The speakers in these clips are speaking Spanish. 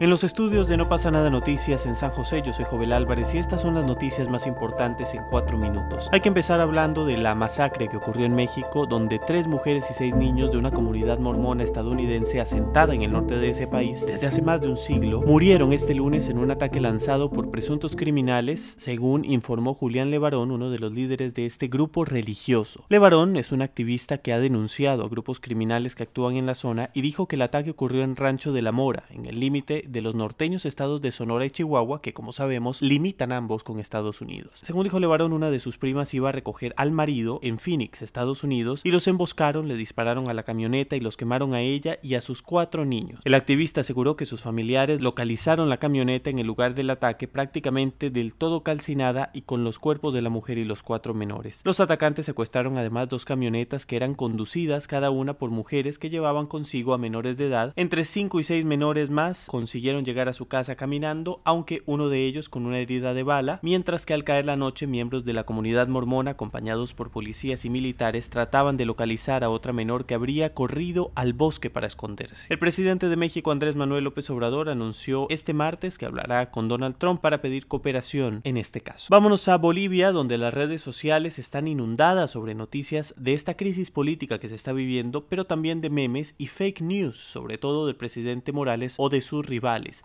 En los estudios de No pasa nada noticias en San José, yo soy Jovel Álvarez y estas son las noticias más importantes en cuatro minutos. Hay que empezar hablando de la masacre que ocurrió en México, donde tres mujeres y seis niños de una comunidad mormona estadounidense asentada en el norte de ese país desde hace más de un siglo murieron este lunes en un ataque lanzado por presuntos criminales, según informó Julián Levarón, uno de los líderes de este grupo religioso. Levarón es un activista que ha denunciado a grupos criminales que actúan en la zona y dijo que el ataque ocurrió en Rancho de la Mora, en el límite de los norteños estados de Sonora y Chihuahua, que como sabemos limitan ambos con Estados Unidos. Según dijo Levarón, una de sus primas iba a recoger al marido en Phoenix, Estados Unidos, y los emboscaron, le dispararon a la camioneta y los quemaron a ella y a sus cuatro niños. El activista aseguró que sus familiares localizaron la camioneta en el lugar del ataque prácticamente del todo calcinada y con los cuerpos de la mujer y los cuatro menores. Los atacantes secuestraron además dos camionetas que eran conducidas cada una por mujeres que llevaban consigo a menores de edad. Entre cinco y seis menores más consiguieron llegar a su casa caminando, aunque uno de ellos con una herida de bala, mientras que al caer la noche miembros de la comunidad mormona, acompañados por policías y militares, trataban de localizar a otra menor que habría corrido al bosque para esconderse. El presidente de México, Andrés Manuel López Obrador, anunció este martes que hablará con Donald Trump para pedir cooperación en este caso. Vámonos a Bolivia, donde las redes sociales están inundadas sobre noticias de esta crisis política que se está viviendo, pero también de memes y fake news, sobre todo del presidente Morales o de sus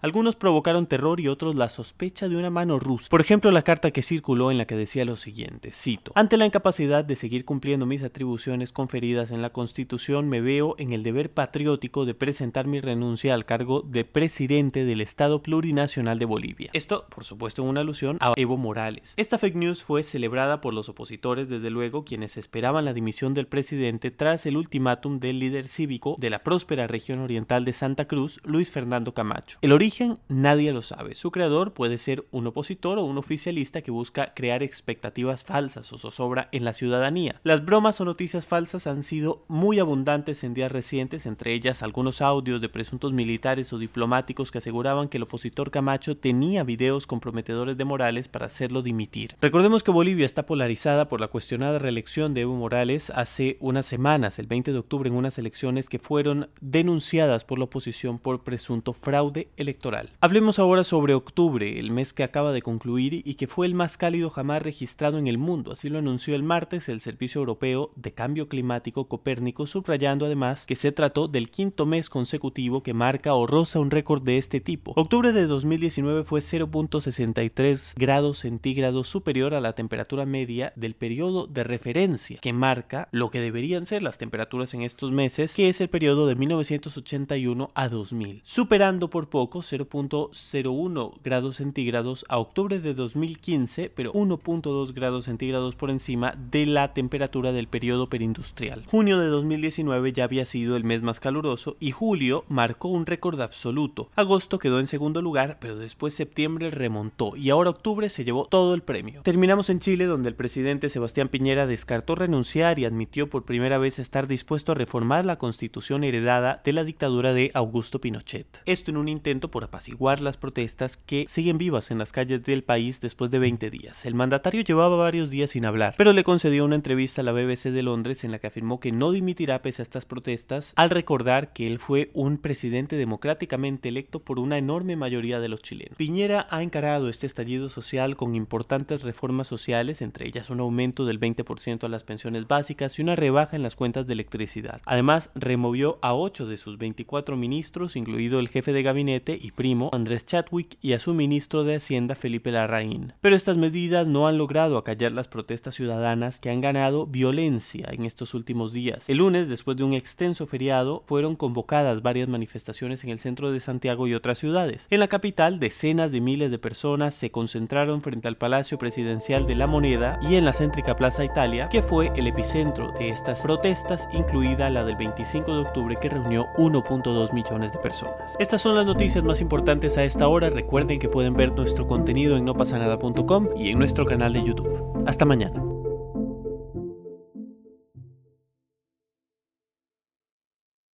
Algunos provocaron terror y otros la sospecha de una mano rusa. Por ejemplo, la carta que circuló en la que decía lo siguiente, cito, ante la incapacidad de seguir cumpliendo mis atribuciones conferidas en la Constitución, me veo en el deber patriótico de presentar mi renuncia al cargo de presidente del Estado Plurinacional de Bolivia. Esto, por supuesto, en una alusión a Evo Morales. Esta fake news fue celebrada por los opositores, desde luego, quienes esperaban la dimisión del presidente tras el ultimátum del líder cívico de la próspera región oriental de Santa Cruz, Luis Fernando Camacho. El origen nadie lo sabe. Su creador puede ser un opositor o un oficialista que busca crear expectativas falsas o zozobra en la ciudadanía. Las bromas o noticias falsas han sido muy abundantes en días recientes, entre ellas algunos audios de presuntos militares o diplomáticos que aseguraban que el opositor Camacho tenía videos comprometedores de Morales para hacerlo dimitir. Recordemos que Bolivia está polarizada por la cuestionada reelección de Evo Morales hace unas semanas, el 20 de octubre, en unas elecciones que fueron denunciadas por la oposición por presunto fraude electoral. Hablemos ahora sobre octubre, el mes que acaba de concluir y que fue el más cálido jamás registrado en el mundo, así lo anunció el martes el Servicio Europeo de Cambio Climático Copérnico, subrayando además que se trató del quinto mes consecutivo que marca o roza un récord de este tipo. Octubre de 2019 fue 0.63 grados centígrados superior a la temperatura media del periodo de referencia, que marca lo que deberían ser las temperaturas en estos meses, que es el periodo de 1981 a 2000, superando por poco 0.01 grados centígrados a octubre de 2015, pero 1.2 grados centígrados por encima de la temperatura del periodo perindustrial. Junio de 2019 ya había sido el mes más caluroso y julio marcó un récord absoluto. Agosto quedó en segundo lugar, pero después septiembre remontó y ahora octubre se llevó todo el premio. Terminamos en Chile donde el presidente Sebastián Piñera descartó renunciar y admitió por primera vez estar dispuesto a reformar la constitución heredada de la dictadura de Augusto Pinochet. Esto en un intento por apaciguar las protestas que siguen vivas en las calles del país después de 20 días. El mandatario llevaba varios días sin hablar, pero le concedió una entrevista a la BBC de Londres en la que afirmó que no dimitirá pese a estas protestas, al recordar que él fue un presidente democráticamente electo por una enorme mayoría de los chilenos. Piñera ha encarado este estallido social con importantes reformas sociales, entre ellas un aumento del 20% a las pensiones básicas y una rebaja en las cuentas de electricidad. Además, removió a 8 de sus 24 ministros, incluido el jefe de gabinete y primo Andrés Chadwick y a su ministro de Hacienda Felipe Larraín. Pero estas medidas no han logrado acallar las protestas ciudadanas que han ganado violencia en estos últimos días. El lunes, después de un extenso feriado, fueron convocadas varias manifestaciones en el centro de Santiago y otras ciudades. En la capital, decenas de miles de personas se concentraron frente al Palacio Presidencial de la Moneda y en la céntrica Plaza Italia, que fue el epicentro de estas protestas, incluida la del 25 de octubre que reunió 1.2 millones de personas. Estas son las noticias más importantes a esta hora. Recuerden que pueden ver nuestro contenido en nopasanada.com y en nuestro canal de YouTube. Hasta mañana.